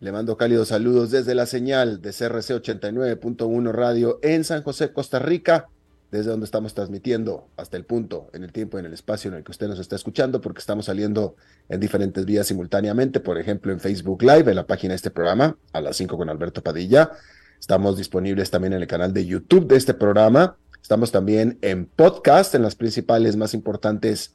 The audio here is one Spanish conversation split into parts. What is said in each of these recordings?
le mando cálidos saludos desde la señal de CRC 89.1 Radio en San José, Costa Rica, desde donde estamos transmitiendo hasta el punto, en el tiempo y en el espacio en el que usted nos está escuchando, porque estamos saliendo en diferentes vías simultáneamente, por ejemplo en Facebook Live, en la página de este programa, a las 5 con Alberto Padilla. Estamos disponibles también en el canal de YouTube de este programa. Estamos también en podcast, en las principales más importantes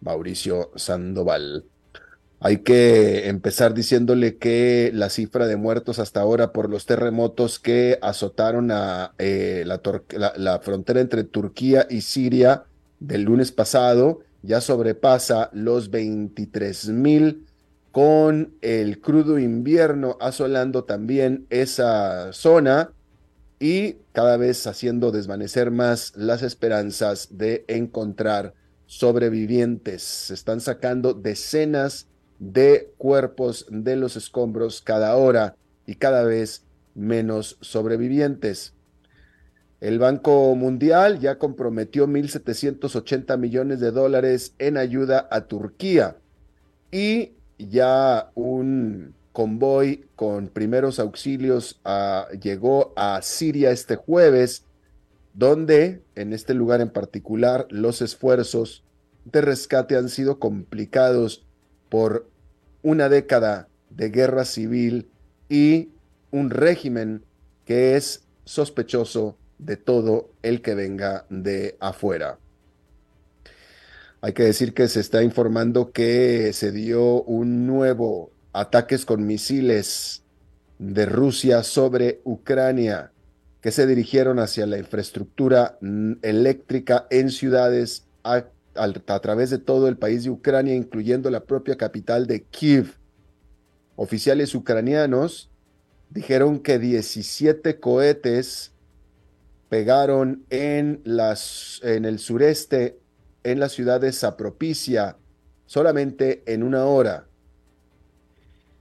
Mauricio Sandoval. Hay que empezar diciéndole que la cifra de muertos hasta ahora por los terremotos que azotaron a eh, la, frontera entre Turquía y Siria del lunes pasado ya sobrepasa los 23 mil con el crudo invierno asolando también esa zona y cada vez haciendo desvanecer más las esperanzas de encontrar sobrevivientes. Se están sacando decenas de cuerpos de los escombros cada hora y cada vez menos sobrevivientes. El Banco Mundial ya comprometió 1.780 millones de dólares en ayuda a Turquía y ya un convoy con primeros auxilios ah, llegó a Siria este jueves donde en este lugar en particular los esfuerzos de rescate han sido complicados por una década de guerra civil y un régimen que es sospechoso de todo el que venga de afuera. Hay que decir que se está informando que se dio un nuevo ataques con misiles de Rusia sobre Ucrania que se dirigieron hacia la infraestructura eléctrica en ciudades a, través de todo el país de Ucrania, incluyendo la propia capital de Kiev. Oficiales ucranianos dijeron que 17 cohetes pegaron en, las, en el sureste, en la ciudad de Zapropicia, solamente en una hora.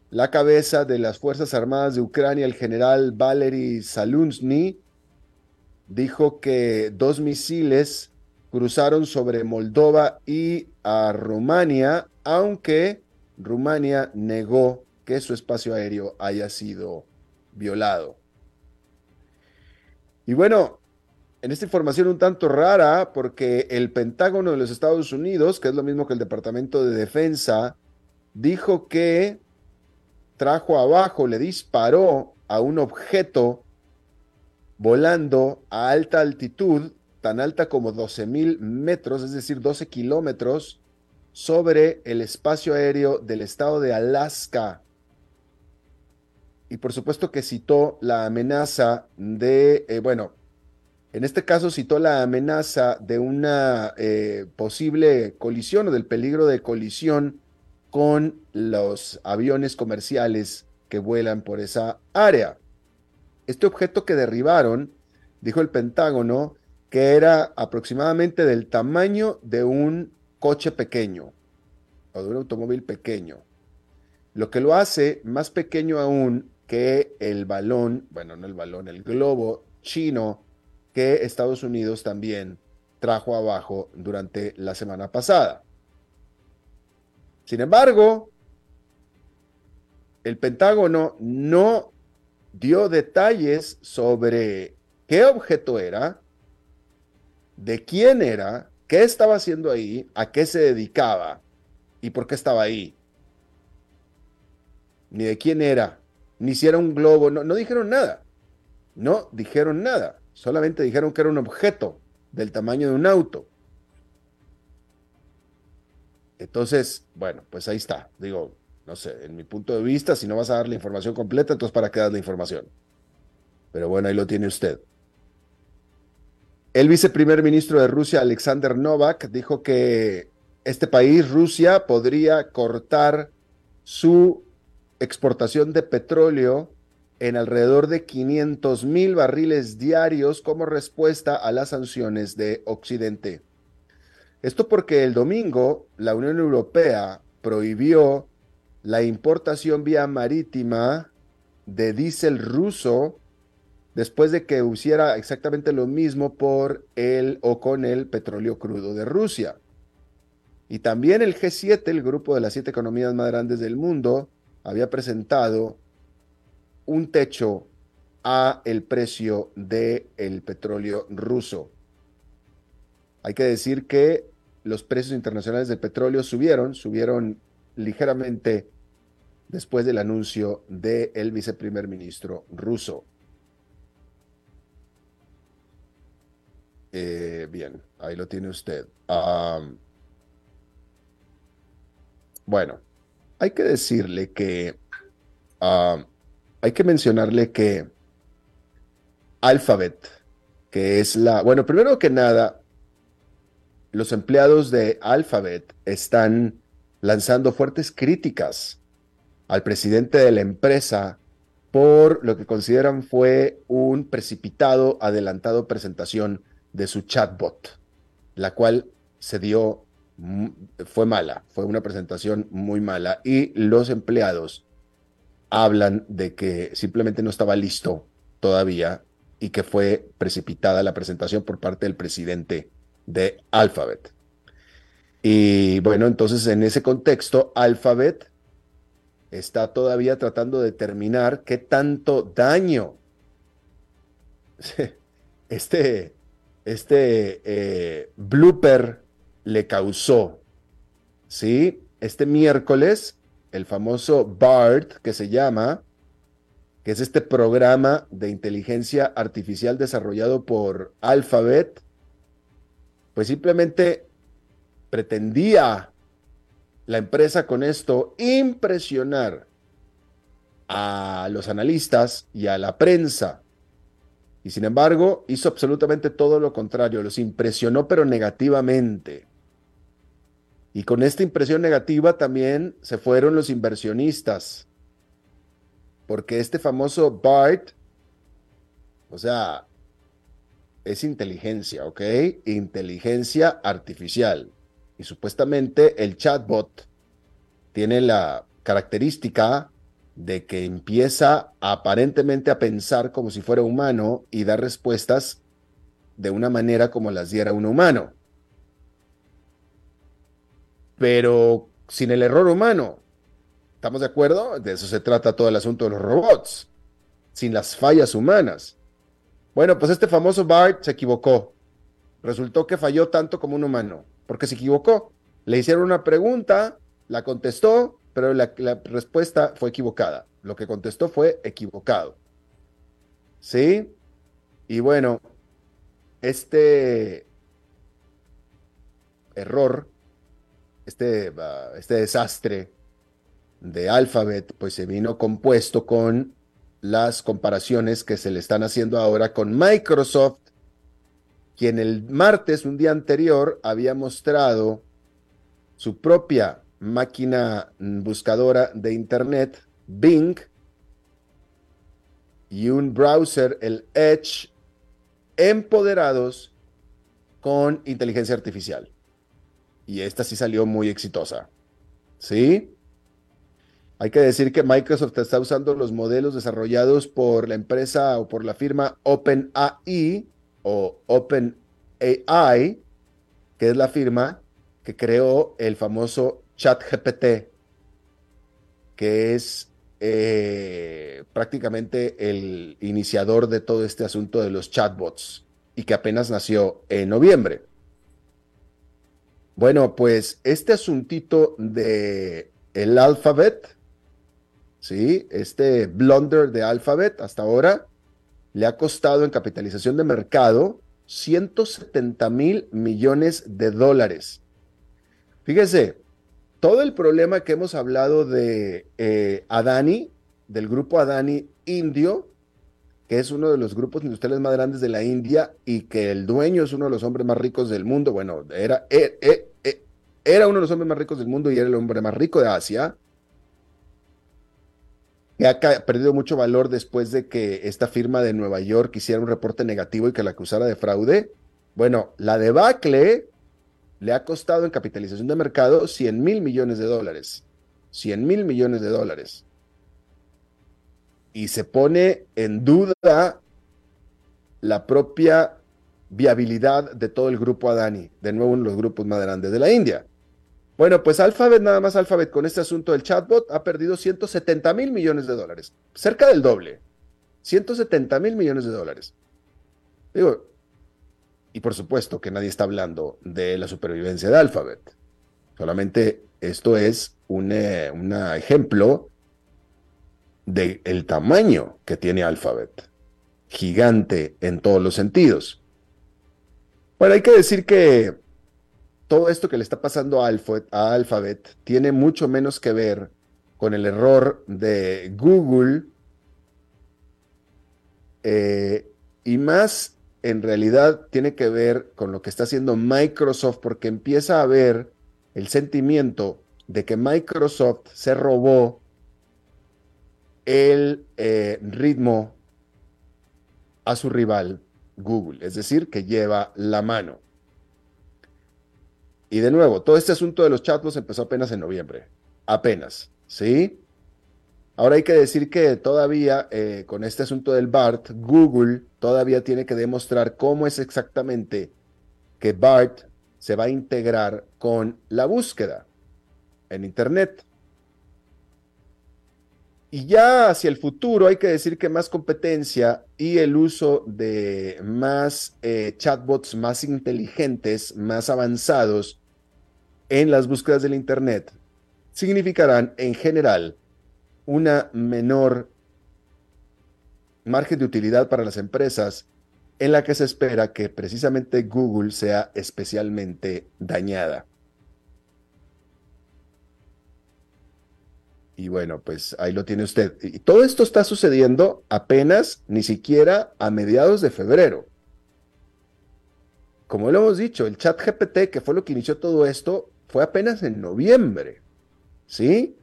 La cabeza de las Fuerzas Armadas de Ucrania, el general Valery Salunsny, dijo que dos misiles cruzaron sobre Moldova y a Rumania, aunque Rumania negó que su espacio aéreo haya sido violado. Y bueno, en esta información un tanto rara, porque el Pentágono de los Estados Unidos, que es lo mismo que el Departamento de Defensa, dijo que trajo abajo, le disparó a un objeto volando a alta altitud, tan alta como 12 mil metros, es decir, 12 kilómetros, sobre el espacio aéreo del estado de Alaska. Y por supuesto que citó la amenaza de, eh, bueno, en este caso citó la amenaza de una eh, posible colisión o del peligro de colisión con los aviones comerciales que vuelan por esa área. Este objeto que derribaron dijo el Pentágono que era aproximadamente del tamaño de un coche pequeño o de un automóvil pequeño. Lo que lo hace más pequeño aún que el balón, bueno, no el balón, el globo chino que Estados Unidos también trajo abajo durante la semana pasada. Sin embargo, el Pentágono no dio detalles sobre qué objeto era, de quién era, qué estaba haciendo ahí, a qué se dedicaba y por qué estaba ahí. Ni de quién era, ni si era un globo, no, dijeron nada. No dijeron nada, solamente dijeron que era un objeto del tamaño de un auto. Entonces, bueno, pues ahí está. Digo, no sé, en mi punto de vista, si no vas a dar la información completa, entonces ¿para qué das la información? Pero bueno, ahí lo tiene usted. El viceprimer ministro de Rusia, Alexander Novak, dijo que este país, Rusia, podría cortar su exportación de petróleo en alrededor de 500 mil barriles diarios como respuesta a las sanciones de Occidente. Esto porque el domingo la Unión Europea prohibió la importación vía marítima de diésel ruso después de que hiciera exactamente lo mismo por el o con el petróleo crudo de Rusia. Y también el G7, el grupo de las siete economías más grandes del mundo, había presentado un techo a el precio del el petróleo ruso. Hay que decir que los precios internacionales del petróleo subieron, subieron ligeramente después del anuncio del viceprimer ministro ruso. Eh, bien, ahí lo tiene usted. bueno, hay que decirle que hay que mencionarle que Alphabet, que es la, bueno, primero que nada, los empleados de Alphabet están lanzando fuertes críticas al presidente de la empresa por lo que consideran fue un precipitado, adelantado presentación de su chatbot, la cual se dio, fue mala, fue una presentación muy mala y los empleados hablan de que simplemente no estaba listo todavía y que fue precipitada la presentación por parte del presidente de Alphabet. Y bueno, entonces en ese contexto, Alphabet está todavía tratando de determinar qué tanto daño este, este eh, blooper le causó. ¿Sí? Este miércoles, el famoso BART, que se llama, que es este programa de inteligencia artificial desarrollado por Alphabet, pues simplemente pretendía la empresa con esto impresionar a los analistas y a la prensa y sin embargo, hizo absolutamente todo lo contrario, los impresionó pero negativamente. Y con esta impresión negativa también se fueron los inversionistas. Porque este famoso BART, o sea, es inteligencia, ¿ok? Inteligencia artificial. Y supuestamente el chatbot tiene la característica de que empieza aparentemente a pensar como si fuera humano y da respuestas de una manera como las diera un humano. Pero sin el error humano. ¿Estamos de acuerdo? De eso se trata todo el asunto de los robots. Sin las fallas humanas. Bueno, pues este famoso Bart se equivocó. Resultó que falló tanto como un humano, porque se equivocó. Le hicieron una pregunta, la contestó, pero la, respuesta fue equivocada. Lo que contestó fue equivocado. ¿Sí? Y bueno, este error, este, ah, este desastre de Alphabet, pues se vino compuesto con las comparaciones que se le están haciendo ahora con Microsoft, quien el martes, un día anterior, había mostrado su propia máquina buscadora de Internet, Bing, y un browser, el Edge, empoderados con inteligencia artificial. Y esta sí salió muy exitosa. ¿Sí? Hay que decir que Microsoft está usando los modelos desarrollados por la empresa o por la firma OpenAI o OpenAI, que es la firma que creó el famoso ChatGPT, que es eh, prácticamente el iniciador de todo este asunto de los chatbots y que apenas nació en noviembre. Bueno, pues este asuntito de el alfabet, ¿sí? Este blunder de alfabet hasta ahora le ha costado en capitalización de mercado 170 mil millones de dólares. Fíjese, todo el problema que hemos hablado de eh, Adani, del grupo Adani Indio, que es uno de los grupos industriales más grandes de la India y que el dueño es uno de los hombres más ricos del mundo, bueno, era, e, e, e, era uno de los hombres más ricos del mundo y era el hombre más rico de Asia, ha perdido mucho valor después de que esta firma de Nueva York hiciera un reporte negativo y que la acusara de fraude. Bueno, la debacle le ha costado en capitalización de mercado 100 mil millones de dólares. 100 mil millones de dólares. Y se pone en duda la propia viabilidad de todo el grupo Adani, de nuevo uno de los grupos más grandes de la India. Bueno, pues Alphabet, nada más Alphabet, con este asunto del chatbot, ha perdido 170 mil millones de dólares, cerca del doble. 170 mil millones de dólares. Digo, y por supuesto que nadie está hablando de la supervivencia de Alphabet. Solamente esto es un eh, ejemplo del tamaño que tiene Alphabet. Gigante en todos los sentidos. Bueno, hay que decir que todo esto que le está pasando a Alphabet, tiene mucho menos que ver con el error de Google eh, y más en realidad tiene que ver con lo que está haciendo Microsoft porque empieza a haber el sentimiento de que Microsoft se robó el eh, ritmo a su rival Google, es decir, que lleva la mano. Y de nuevo, todo este asunto de los chatbots empezó apenas en noviembre. Apenas, ¿sí? Ahora hay que decir que todavía eh, con este asunto del BART, Google todavía tiene que demostrar cómo es exactamente que BART se va a integrar con la búsqueda en Internet. Y ya hacia el futuro hay que decir que más competencia y el uso de más eh, chatbots más inteligentes, más avanzados en las búsquedas del Internet significarán en general una menor margen de utilidad para las empresas en la que se espera que precisamente Google sea especialmente dañada. Y bueno, pues ahí lo tiene usted. Y todo esto está sucediendo apenas ni siquiera a mediados de febrero. Como lo hemos dicho, el chat GPT, que fue lo que inició todo esto, fue apenas en noviembre. ¿Sí?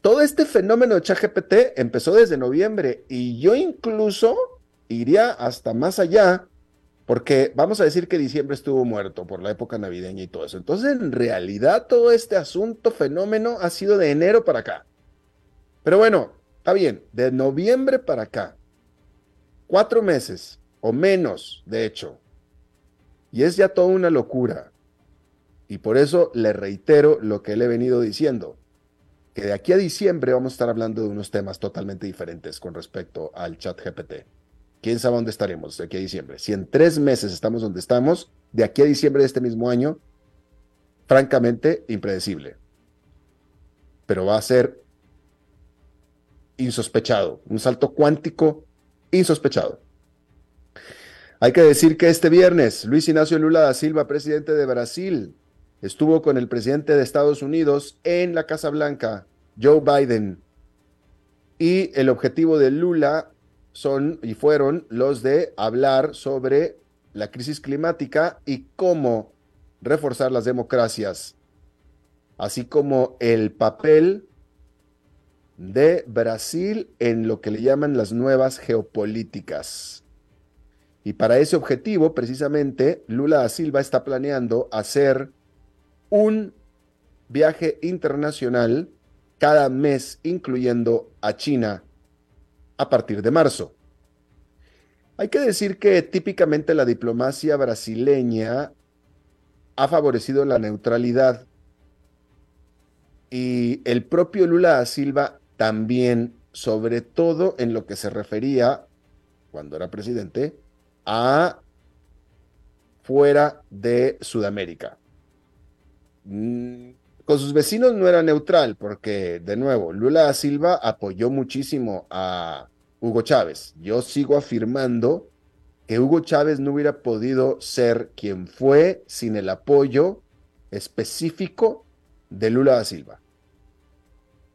Todo este fenómeno de chat GPT empezó desde noviembre y yo incluso iría hasta más allá porque vamos a decir que diciembre estuvo muerto por la época navideña y todo eso. Entonces, en realidad, todo este asunto, fenómeno, ha sido de enero para acá. Pero bueno, está bien, de noviembre para acá. Cuatro meses, o menos, de hecho. Y es ya toda una locura. Y por eso le reitero lo que le he venido diciendo, que de aquí a diciembre vamos a estar hablando de unos temas totalmente diferentes con respecto al chat GPT. ¿Quién sabe dónde estaremos de aquí a diciembre? Si en tres meses estamos donde estamos, de aquí a diciembre de este mismo año, francamente, impredecible. Pero va a ser insospechado, un salto cuántico insospechado. Hay que decir que este viernes, Luis Ignacio Lula da Silva, presidente de Brasil, estuvo con el presidente de Estados Unidos en la Casa Blanca, Joe Biden. Y el objetivo de Lula son y fueron los de hablar sobre la crisis climática y cómo reforzar las democracias, así como el papel de Brasil en lo que le llaman las nuevas geopolíticas. Y para ese objetivo, precisamente, Lula da Silva está planeando hacer un viaje internacional cada mes, incluyendo a China, a partir de marzo. Hay que decir que típicamente la diplomacia brasileña ha favorecido la neutralidad y el propio Lula da Silva también, sobre todo en lo que se refería, cuando era presidente, a fuera de Sudamérica. Con sus vecinos no era neutral, porque, de nuevo, Lula da Silva apoyó muchísimo a Hugo Chávez. Yo sigo afirmando que Hugo Chávez no hubiera podido ser quien fue sin el apoyo específico de Lula da Silva.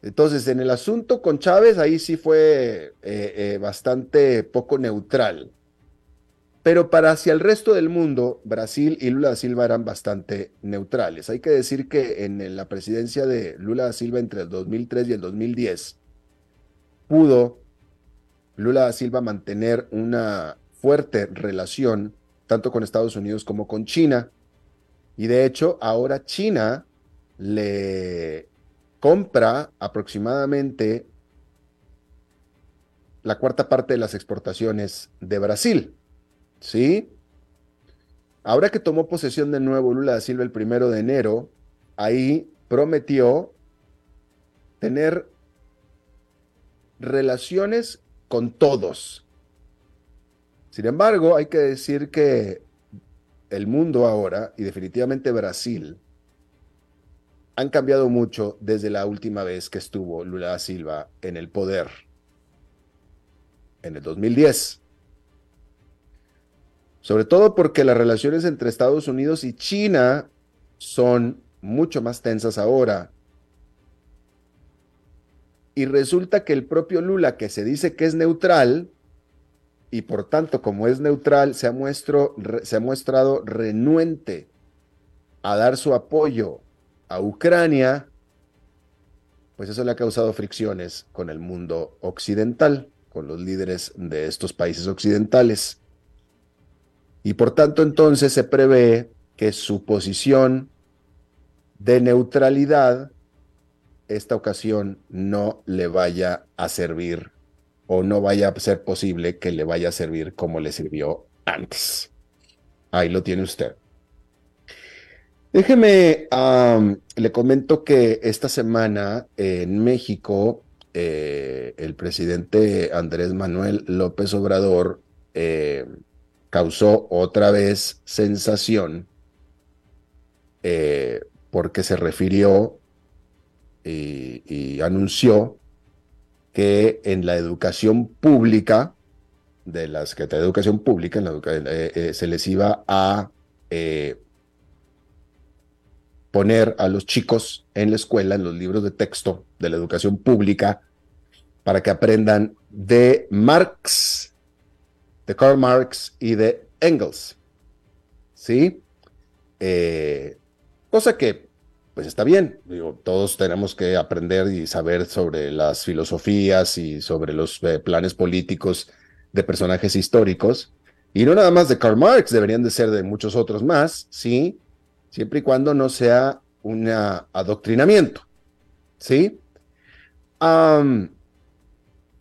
Entonces, en el asunto con Chávez, ahí sí fue eh, eh, bastante poco neutral. Pero para hacia el resto del mundo, Brasil y Lula da Silva eran bastante neutrales. Hay que decir que en la presidencia de Lula da Silva entre el 2003 y el 2010, pudo Lula da Silva mantener una fuerte relación tanto con Estados Unidos como con China. Y de hecho, ahora China le compra aproximadamente la cuarta parte de las exportaciones de Brasil. ¿Sí? Ahora que tomó posesión de nuevo Lula da Silva el primero de enero, ahí prometió tener relaciones con todos. Sin embargo, hay que decir que el mundo ahora, y definitivamente Brasil, han cambiado mucho desde la última vez que estuvo Lula da Silva en el poder, en el 2010. Sobre todo porque las relaciones entre Estados Unidos y China son mucho más tensas ahora. Y resulta que el propio Lula, que se dice que es neutral, y por tanto como es neutral, se ha, mostrado renuente a dar su apoyo a Ucrania, pues eso le ha causado fricciones con el mundo occidental, con los líderes de estos países occidentales. Y por tanto entonces se prevé que su posición de neutralidad esta ocasión no le vaya a servir o no vaya a ser posible que le vaya a servir como le sirvió antes. Ahí lo tiene usted. Déjeme, le comento que esta semana en México, eh, el presidente Andrés Manuel López Obrador eh, causó otra vez sensación eh, porque se refirió y, anunció que en la educación pública, de la Secretaría de Educación Pública, se les iba a poner a los chicos en la escuela, en los libros de texto de la educación pública, para que aprendan de Marx, de Karl Marx y de Engels. ¿Sí? Eh, cosa que, pues está bien. Todos tenemos que aprender y saber sobre las filosofías y sobre los eh, planes políticos de personajes históricos. Y no nada más de Karl Marx, deberían de ser de muchos otros más, ¿sí? siempre y cuando no sea un adoctrinamiento. ¿Sí?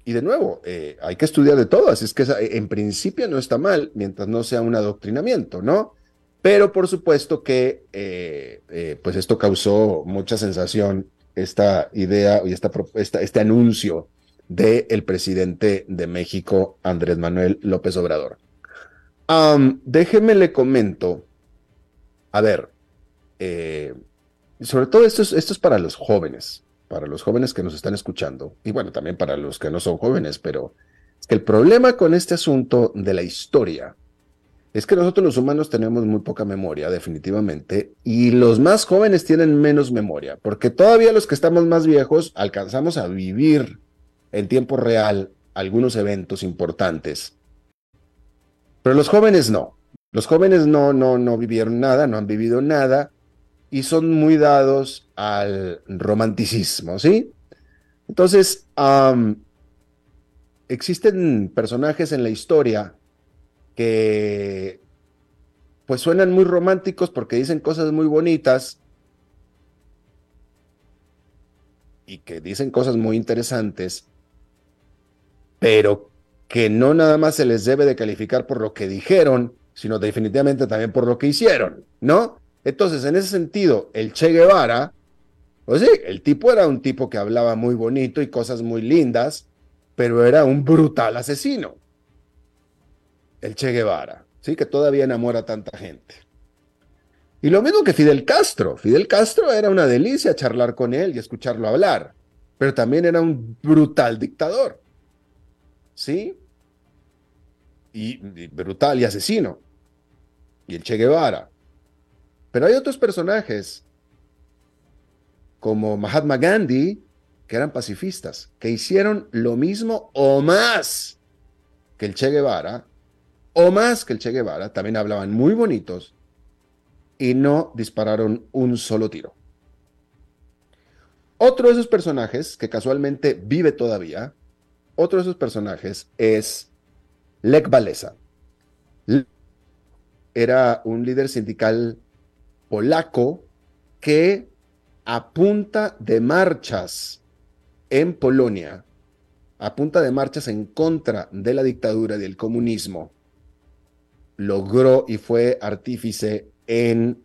Y de nuevo, eh, hay que estudiar de todo, así es que en principio no está mal mientras no sea un adoctrinamiento, ¿no? Pero por supuesto que eh, eh, pues esto causó mucha sensación, esta idea y esta, este anuncio del presidente de México, Andrés Manuel López Obrador. déjeme le comento, a ver, eh, sobre todo esto es, esto es para los jóvenes, para los jóvenes que nos están escuchando, y bueno, también para los que no son jóvenes, pero es que el problema con este asunto de la historia es que nosotros los humanos tenemos muy poca memoria, definitivamente, y los más jóvenes tienen menos memoria, porque todavía los que estamos más viejos alcanzamos a vivir en tiempo real algunos eventos importantes. Pero los jóvenes no. Los jóvenes no, no, no vivieron nada, no han vivido nada, y son muy dados al romanticismo, ¿sí? Entonces, existen personajes en la historia que pues suenan muy románticos porque dicen cosas muy bonitas y que dicen cosas muy interesantes, pero que no nada más se les debe de calificar por lo que dijeron, sino definitivamente también por lo que hicieron, ¿no? Entonces, en ese sentido, el Che Guevara, pues sí, el tipo era un tipo que hablaba muy bonito y cosas muy lindas, pero era un brutal asesino. El Che Guevara, sí, que todavía enamora a tanta gente. Y lo mismo que Fidel Castro. Fidel Castro era una delicia charlar con él y escucharlo hablar, pero también era un brutal dictador. ¿Sí? Y, brutal y asesino. Y el Che Guevara. Pero hay otros personajes, como Mahatma Gandhi, que eran pacifistas, que hicieron lo mismo o más que el Che Guevara, o más que el Che Guevara, también hablaban muy bonitos y no dispararon un solo tiro. Otro de esos personajes, que casualmente vive todavía, otro de esos personajes es Lech Walesa. Era un líder sindical polaco que a punta de marchas en Polonia, a punta de marchas en contra de la dictadura y del comunismo, logró y fue artífice en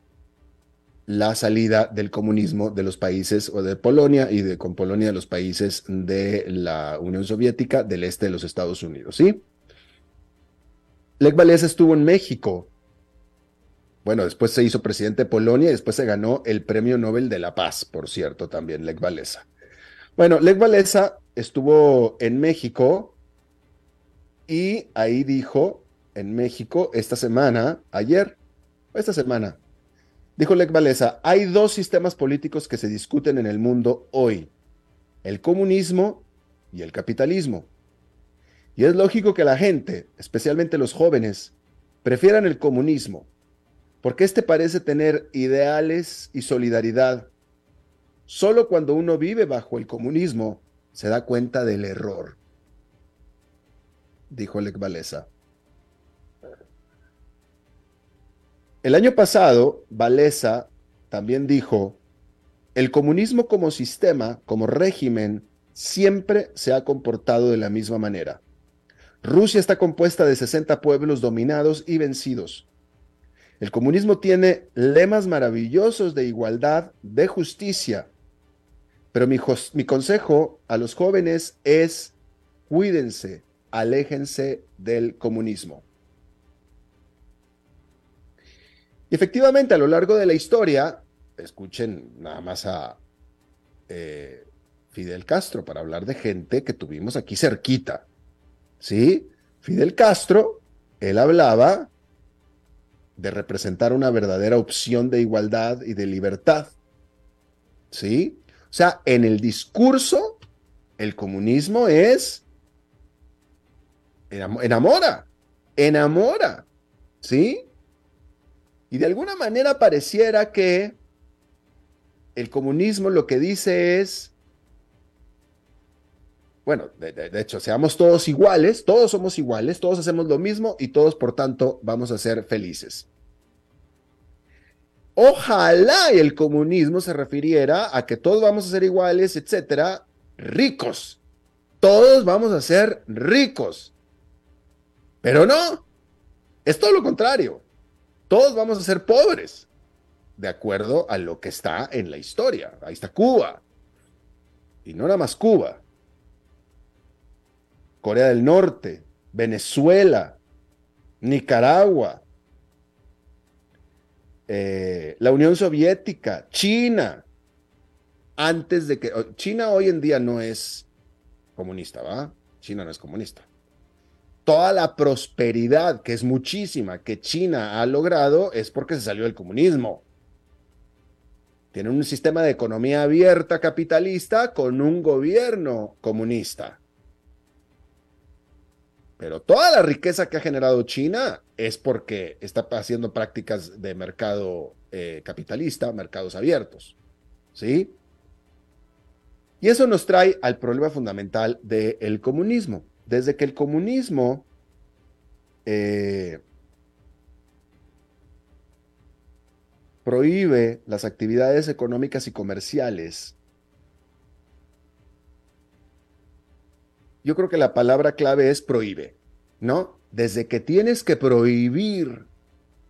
la salida del comunismo de los países o de Polonia y de con Polonia de los países de la Unión Soviética del este de los Estados Unidos, ¿sí? Lech estuvo en México. Bueno, después se hizo presidente de Polonia y después se ganó el Premio Nobel de la Paz, por cierto, también Lech. Bueno, Lech estuvo en México y ahí dijo en México esta semana, ayer, esta semana, dijo Lech hay dos sistemas políticos que se discuten en el mundo hoy, el comunismo y el capitalismo. Y es lógico que la gente, especialmente los jóvenes, prefieran el comunismo, porque este parece tener ideales y solidaridad. Solo cuando uno vive bajo el comunismo se da cuenta del error, dijo Lech Walesa. El año pasado, Valesa también dijo, el comunismo como sistema, como régimen, siempre se ha comportado de la misma manera. Rusia está compuesta de 60 pueblos dominados y vencidos. El comunismo tiene lemas maravillosos de igualdad, de justicia, pero mi, consejo a los jóvenes es cuídense, aléjense del comunismo. Y efectivamente, a lo largo de la historia, escuchen nada más a eh, Fidel Castro para hablar de gente que tuvimos aquí cerquita. ¿Sí? Fidel Castro, él hablaba de representar una verdadera opción de igualdad y de libertad. ¿Sí? O sea, en el discurso, el comunismo es enamora, enamora, ¿sí? Y de alguna manera pareciera que el comunismo lo que dice es, bueno, de, hecho, seamos todos iguales, todos somos iguales, todos hacemos lo mismo y todos, por tanto, vamos a ser felices. Ojalá el comunismo se refiriera a que todos vamos a ser iguales, etcétera, ricos. Todos vamos a ser ricos. Pero no, es todo lo contrario todos vamos a ser pobres, de acuerdo a lo que está en la historia. Ahí está Cuba. Y no nada más Cuba. Corea del Norte, Venezuela, Nicaragua, eh, la Unión Soviética, China. Antes de que... China hoy en día no es comunista, ¿va? China no es comunista toda la prosperidad, que es muchísima, que China ha logrado es porque se salió del comunismo. Tiene un sistema de economía abierta capitalista con un gobierno comunista. Pero toda la riqueza que ha generado China es porque está haciendo prácticas de mercado eh, capitalista, mercados abiertos. ¿Sí? Y eso nos trae al problema fundamental del comunismo desde que el comunismo eh, prohíbe las actividades económicas y comerciales, yo creo que la palabra clave es prohíbe, ¿no? Desde que tienes que prohibir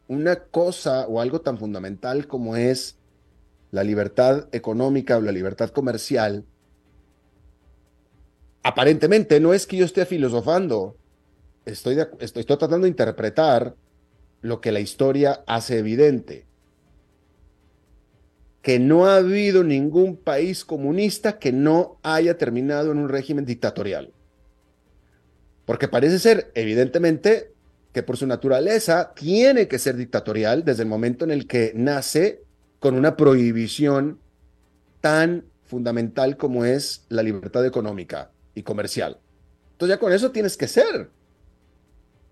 una cosa o algo tan fundamental como es la libertad económica o la libertad comercial, aparentemente no es que yo esté filosofando, estoy, estoy, tratando de interpretar lo que la historia hace evidente que no ha habido ningún país comunista que no haya terminado en un régimen dictatorial. Porque parece ser, evidentemente, que por su naturaleza tiene que ser dictatorial desde el momento en el que nace con una prohibición tan fundamental como es la libertad económica y comercial. Entonces ya con eso tienes que ser.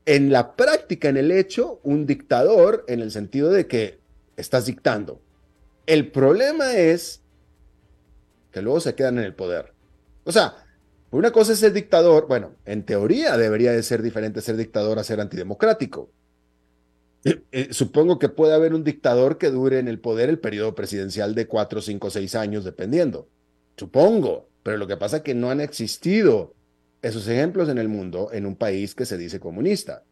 En la práctica, en el hecho, un dictador en el sentido de que estás dictando. El problema es que luego se quedan en el poder. O sea, una cosa es ser dictador, bueno, en teoría debería de ser diferente ser dictador a ser antidemocrático. Eh, eh, supongo que puede haber un dictador que dure en el poder el periodo presidencial de cuatro, cinco, seis años, dependiendo. Supongo, pero lo que pasa es que no han existido esos ejemplos en el mundo en un país que se dice comunista.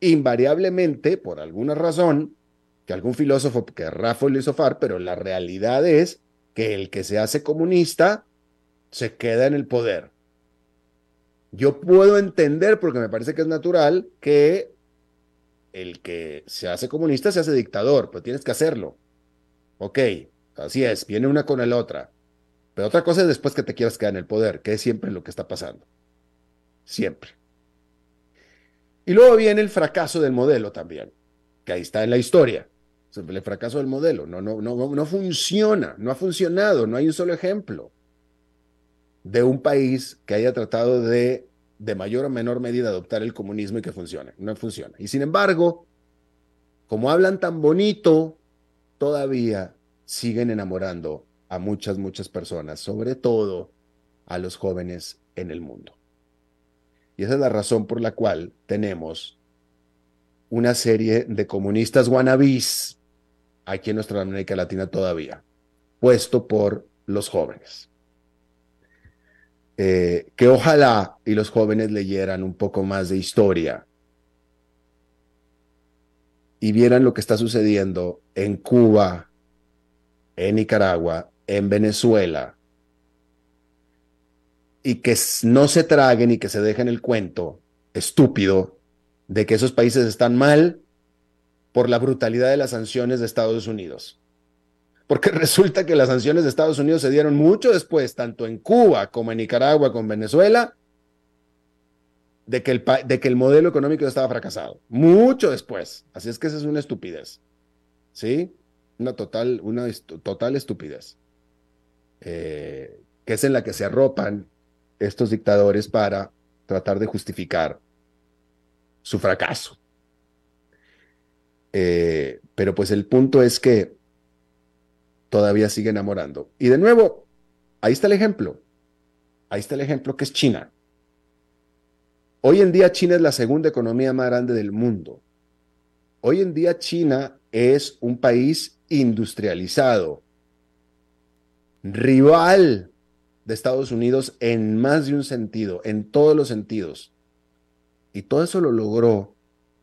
Invariablemente, por alguna razón, que algún filósofo querrá filosofar, pero la realidad es que el que se hace comunista se queda en el poder. Yo puedo entender, porque me parece que es natural, que el que se hace comunista se hace dictador, pero tienes que hacerlo. Ok, así es, viene una con la otra. Pero otra cosa es después que te quieras quedar en el poder, que es siempre lo que está pasando. Siempre. Y luego viene el fracaso del modelo también, que ahí está en la historia. El fracaso del modelo no, no, no, no funciona, no ha funcionado, no hay un solo ejemplo de un país que haya tratado de, de mayor o menor medida, adoptar el comunismo y que funcione. No funciona. Y sin embargo, como hablan tan bonito, todavía siguen enamorando a muchas, muchas personas, sobre todo a los jóvenes en el mundo. Y esa es la razón por la cual tenemos una serie de comunistas wannabis aquí en nuestra América Latina todavía, puesto por los jóvenes. Eh, que ojalá y los jóvenes leyeran un poco más de historia y vieran lo que está sucediendo en Cuba, en Nicaragua, en Venezuela, y que no se traguen y que se dejen el cuento estúpido de que esos países están mal por la brutalidad de las sanciones de Estados Unidos. Porque resulta que las sanciones de Estados Unidos se dieron mucho después, tanto en Cuba como en Nicaragua, con Venezuela, de que, el, de que el modelo económico estaba fracasado. Mucho después. Así es que esa es una estupidez. ¿Sí? Una total, una total estupidez. Eh, que es en la que se arropan estos dictadores para tratar de justificar su fracaso. Eh, pero pues el punto es que todavía sigue enamorando. Y de nuevo, ahí está el ejemplo. Ahí está el ejemplo que es China. Hoy en día China es la segunda economía más grande del mundo. Hoy en día China es un país industrializado, rival de Estados Unidos en más de un sentido, en todos los sentidos. Y todo eso lo logró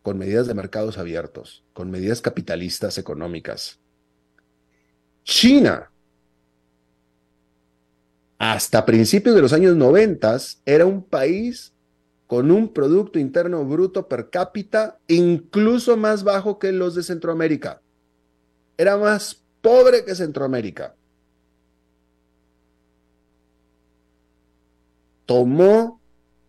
con medidas de mercados abiertos, con medidas capitalistas económicas. China, hasta principios de los años 90, era un país con un Producto Interno Bruto per cápita incluso más bajo que los de Centroamérica. Era más pobre que Centroamérica. Tomó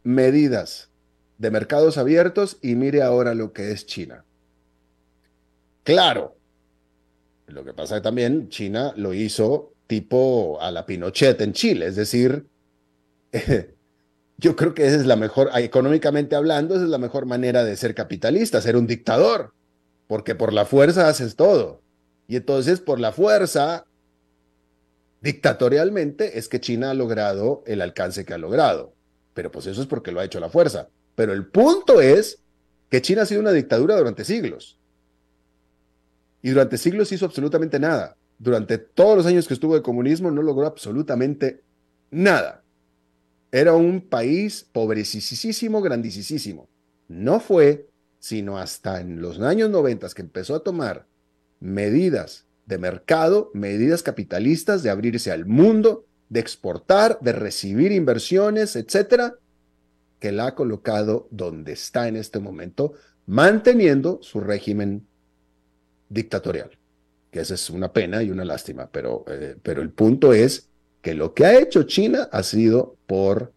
medidas de mercados abiertos y mire ahora lo que es China. Claro, lo que pasa es que también China lo hizo tipo a la Pinochet en Chile, es decir, yo creo que esa es la mejor, económicamente hablando, esa es la mejor manera de ser capitalista, ser un dictador, porque por la fuerza haces todo. Y entonces por la fuerza, dictatorialmente, es que China ha logrado el alcance que ha logrado. Pero pues eso es porque lo ha hecho la fuerza. Pero el punto es que China ha sido una dictadura durante siglos. Y durante siglos hizo absolutamente nada. Durante todos los años que estuvo de comunismo no logró absolutamente nada. Era un país pobrecísimo, grandísimo. No fue sino hasta en los años 90 que empezó a tomar medidas de mercado, medidas capitalistas de abrirse al mundo, de exportar, de recibir inversiones, etcétera, que la ha colocado donde está en este momento, manteniendo su régimen dictatorial. Que esa es una pena y una lástima, pero, eh, pero el punto es que lo que ha hecho China ha sido por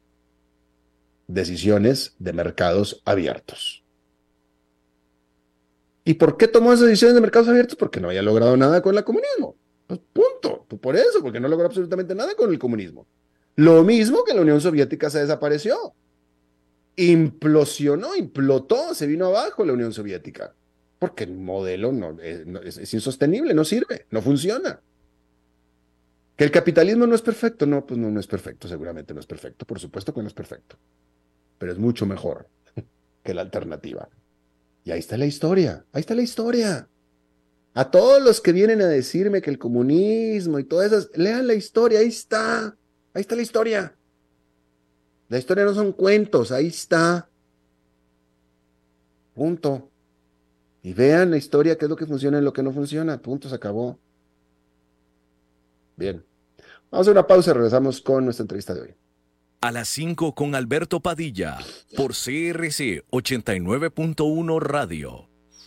decisiones de mercados abiertos. ¿Y por qué tomó esas decisiones de mercados abiertos? Porque no había logrado nada con el comunismo. Pues punto. Pues por eso, porque no logró absolutamente nada con el comunismo. Lo mismo que la Unión Soviética se desapareció. Implosionó, implotó, se vino abajo la Unión Soviética. Porque el modelo no, eh, es, insostenible, no sirve, no funciona. ¿Que el capitalismo no es perfecto? No, pues no, no es perfecto, seguramente no es perfecto, por supuesto que no es perfecto, pero es mucho mejor que la alternativa. Y ahí está la historia, ahí está la historia. A todos los que vienen a decirme que el comunismo y todas esas, lean la historia, ahí está, ahí está la historia. La historia no son cuentos, ahí está. Punto. Y vean la historia, qué es lo que funciona y lo que no funciona. Punto, se acabó. Bien. Vamos a una pausa y regresamos con nuestra entrevista de hoy. A las 5 con Alberto Padilla, por CRC 89.1 Radio.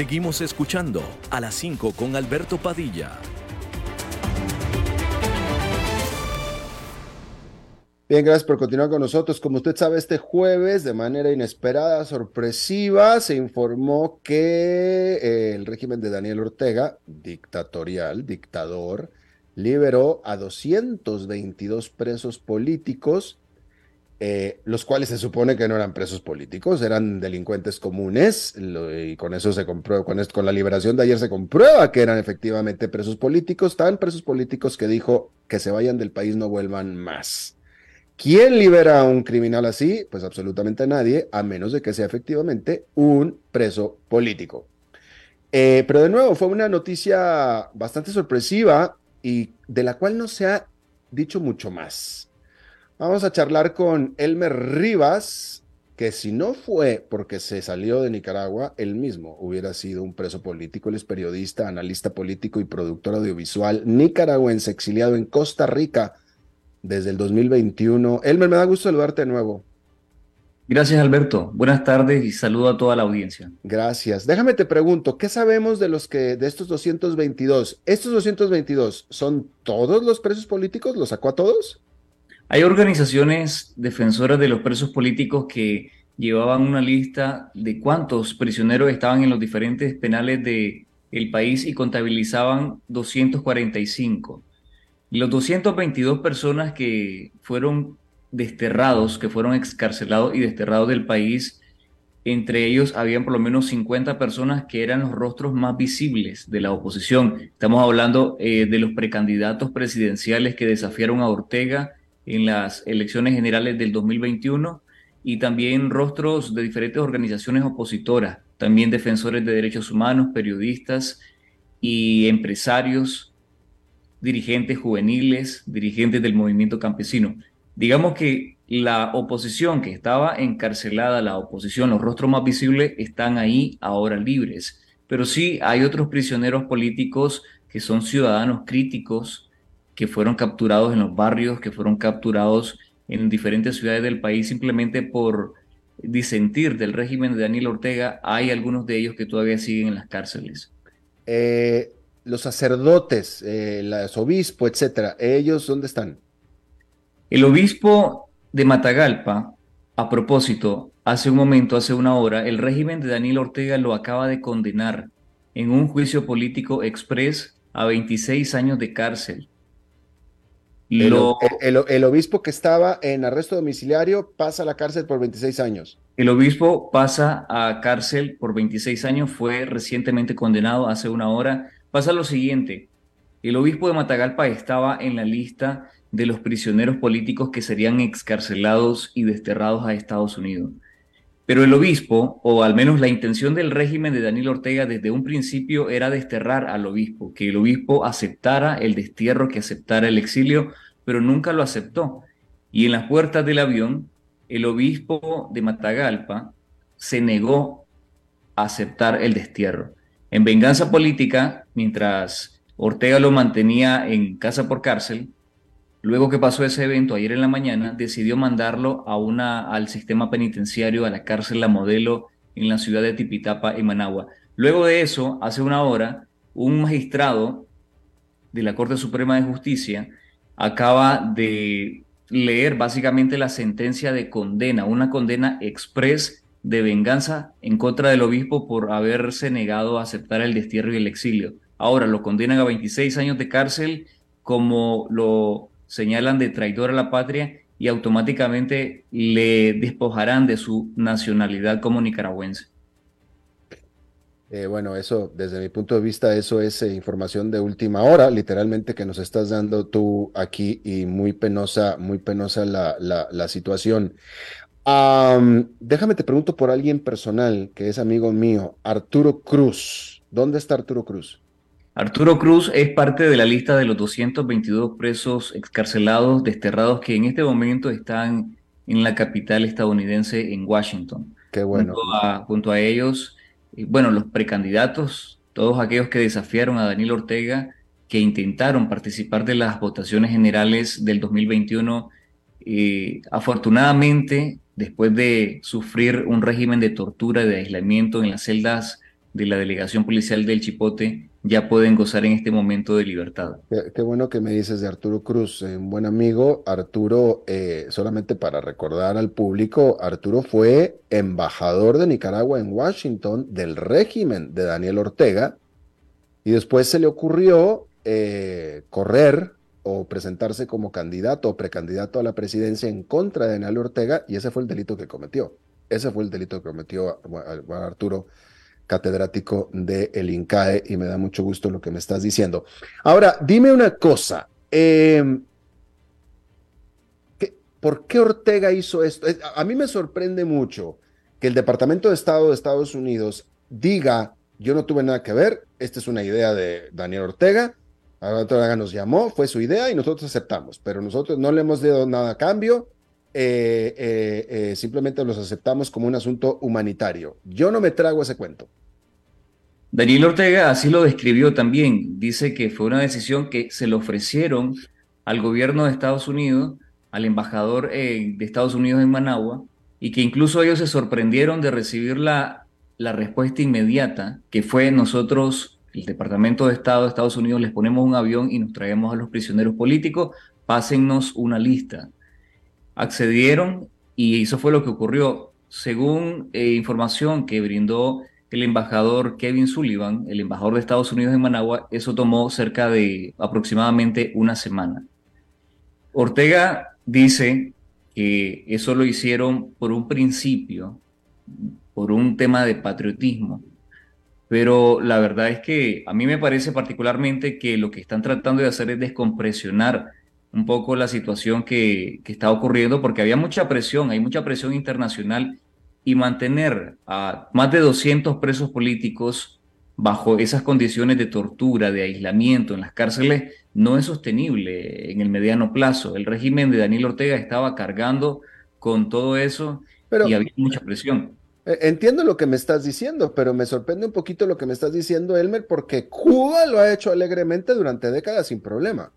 Seguimos escuchando a las 5 con Alberto Padilla. Bien, gracias por continuar con nosotros. Como usted sabe, este jueves, de manera inesperada, sorpresiva, se informó que eh, el régimen de Daniel Ortega, dictatorial, dictador, liberó a 222 presos políticos eh, los cuales se supone que no eran presos políticos, eran delincuentes comunes, y con eso se comprueba, con, con la liberación de ayer se comprueba que eran efectivamente presos políticos, tan presos políticos que dijo que se vayan del país, no vuelvan más. ¿Quién libera a un criminal así? Pues absolutamente nadie, a menos de que sea efectivamente un preso político. Eh, pero de nuevo, fue una noticia bastante sorpresiva y de la cual no se ha dicho mucho más. Vamos a charlar con Elmer Rivas, que si no fue porque se salió de Nicaragua, él mismo hubiera sido un preso político. Él es periodista, analista político y productor audiovisual nicaragüense, exiliado en Costa Rica desde el 2021. Elmer, me da gusto saludarte de nuevo. Gracias, Alberto. Buenas tardes y saludo a toda la audiencia. Gracias. Déjame te pregunto, ¿qué sabemos de los que de estos 222? ¿Estos 222 son todos los presos políticos? ¿Los sacó a todos? Hay organizaciones defensoras de los presos políticos que llevaban una lista de cuántos prisioneros estaban en los diferentes penales del el país y contabilizaban 245. Los 222 personas que fueron desterrados, que fueron excarcelados y desterrados del país, entre ellos habían por lo menos 50 personas que eran los rostros más visibles de la oposición. Estamos hablando eh, de los precandidatos presidenciales que desafiaron a Ortega en las elecciones generales del 2021 y también rostros de diferentes organizaciones opositoras, también defensores de derechos humanos, periodistas y empresarios, dirigentes juveniles, dirigentes del movimiento campesino. Digamos que la oposición que estaba encarcelada, la oposición, los rostros más visibles están ahí ahora libres. Pero sí hay otros prisioneros políticos que son ciudadanos críticos, que fueron capturados en los barrios, que fueron capturados en diferentes ciudades del país simplemente por disentir del régimen de Daniel Ortega. Hay algunos de ellos que todavía siguen en las cárceles. Eh, los sacerdotes, eh, los obispos, etcétera, ¿ellos dónde están? El obispo de Matagalpa, a propósito, hace un momento, hace una hora, el régimen de Daniel Ortega lo acaba de condenar en un juicio político express a 26 años de cárcel. El, el, obispo que estaba en arresto domiciliario pasa a la cárcel por 26 años. El obispo pasa a cárcel por 26 años, fue recientemente condenado hace una hora. Pasa lo siguiente, el obispo de Matagalpa estaba en la lista de los prisioneros políticos que serían excarcelados y desterrados a Estados Unidos. Pero el obispo, o al menos la intención del régimen de Daniel Ortega desde un principio era desterrar al obispo, que el obispo aceptara el destierro, que aceptara el exilio, pero nunca lo aceptó. Y en las puertas del avión, el obispo de Matagalpa se negó a aceptar el destierro. En venganza política, mientras Ortega lo mantenía en casa por cárcel, Luego que pasó ese evento ayer en la mañana, decidió mandarlo a una, al sistema penitenciario, a la cárcel La Modelo en la ciudad de Tipitapa, en Managua. Luego de eso, hace una hora, un magistrado de la Corte Suprema de Justicia acaba de leer básicamente la sentencia de condena, una condena express de venganza en contra del obispo por haberse negado a aceptar el destierro y el exilio. Ahora lo condenan a 26 años de cárcel como lo señalan de traidor a la patria y automáticamente le despojarán de su nacionalidad como nicaragüense. Eh, bueno, eso, desde mi punto de vista, eso es eh, información de última hora, literalmente que nos estás dando tú aquí y muy penosa, muy penosa la, la, situación. déjame te pregunto por alguien personal que es amigo mío, Arturo Cruz. ¿Dónde está Arturo Cruz? Arturo Cruz es parte de la lista de los 222 presos excarcelados, desterrados que en este momento están en la capital estadounidense, en Washington. Qué bueno. Junto a, ellos, bueno, los precandidatos, todos aquellos que desafiaron a Daniel Ortega, que intentaron participar de las votaciones generales del 2021, eh, afortunadamente, después de sufrir un régimen de tortura, de aislamiento en las celdas de la delegación policial del Chipote, ya pueden gozar en este momento de libertad. Qué, bueno que me dices de Arturo Cruz, eh, un buen amigo. Arturo, eh, solamente para recordar al público, Arturo fue embajador de Nicaragua en Washington del régimen de Daniel Ortega y después se le ocurrió eh, correr o presentarse como candidato o precandidato a la presidencia en contra de Daniel Ortega y ese fue el delito que cometió. Ese fue el delito que cometió Arturo catedrático del el INCAE y me da mucho gusto lo que me estás diciendo. Ahora, dime una cosa. Em, ¿Por qué Ortega hizo esto? A mí me sorprende mucho que el Departamento de Estado de Estados Unidos diga, yo no tuve nada que ver, esta es una idea de Daniel Ortega, Ortega nos llamó, fue su idea y nosotros aceptamos, pero nosotros no le hemos dado nada a cambio, eh, eh, simplemente los aceptamos como un asunto humanitario. Yo no me trago ese cuento. Daniel Ortega así lo describió también. Dice que fue una decisión que se le ofrecieron al gobierno de Estados Unidos, al embajador eh, de Estados Unidos en Managua, y que incluso ellos se sorprendieron de recibir la, la respuesta inmediata, que fue nosotros, el Departamento de Estado de Estados Unidos, les ponemos un avión y nos traemos a los prisioneros políticos, pásennos una lista. Accedieron y eso fue lo que ocurrió. Según eh, información que brindó el embajador Kevin Sullivan, el embajador de Estados Unidos en Managua, eso tomó cerca de aproximadamente una semana. Ortega dice que eso lo hicieron por un principio por un tema de patriotismo. Pero la verdad es que a mí me parece particularmente que lo que están tratando de hacer es descompresionar un poco la situación que, que está ocurriendo, porque había mucha presión, hay mucha presión internacional y mantener a más de 200 presos políticos bajo esas condiciones de tortura, de aislamiento en las cárceles, no es sostenible en el mediano plazo. El régimen de Daniel Ortega estaba cargando con todo eso y había mucha presión. Eh, entiendo lo que me estás diciendo, pero me sorprende un poquito lo que me estás diciendo, Elmer, porque Cuba lo ha hecho alegremente durante décadas sin problema.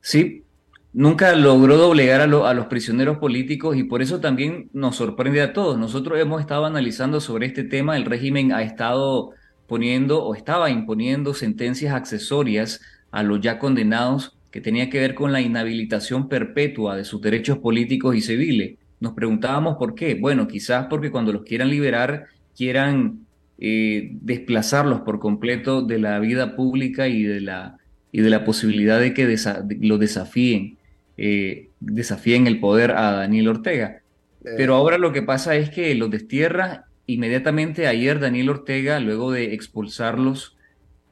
Sí, nunca logró doblegar a, los prisioneros políticos y por eso también nos sorprende a todos. Nosotros hemos estado analizando sobre este tema, el régimen ha estado poniendo o estaba imponiendo sentencias accesorias a los ya condenados que tenía que ver con la inhabilitación perpetua de sus derechos políticos y civiles. Nos preguntábamos por qué. Bueno, quizás porque cuando los quieran liberar quieran eh, desplazarlos por completo de la vida pública y de la, y de la posibilidad de que lo desafíen eh, desafíen el poder a Daniel Ortega. Eh. Pero ahora lo que pasa es que los destierra inmediatamente ayer Daniel Ortega, luego de expulsarlos,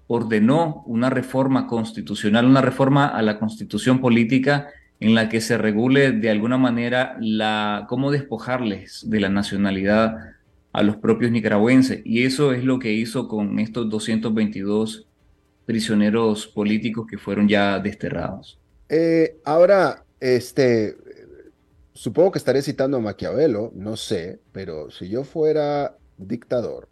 ordenó una reforma constitucional, una reforma a la constitución política en la que se regule de alguna manera la cómo despojarles de la nacionalidad a los propios nicaragüenses. Y eso es lo que hizo con estos 222 prisioneros políticos que fueron ya desterrados. Eh, ahora, este, supongo que estaré citando a Maquiavelo, no sé, pero si yo fuera dictador,